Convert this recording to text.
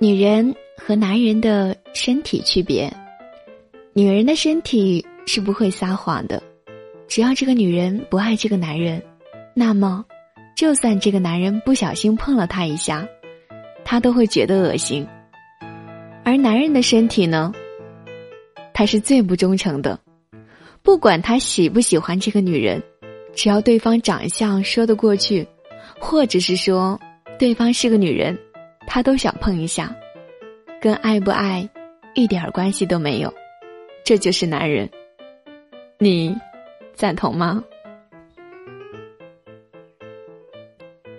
女人和男人的身体区别，女人的身体是不会撒谎的，只要这个女人不爱这个男人，那么，就算这个男人不小心碰了她一下，她都会觉得恶心。而男人的身体呢，他是最不忠诚的，不管他喜不喜欢这个女人，只要对方长相说得过去，或者是说对方是个女人。他都想碰一下，跟爱不爱一点关系都没有，这就是男人。你赞同吗？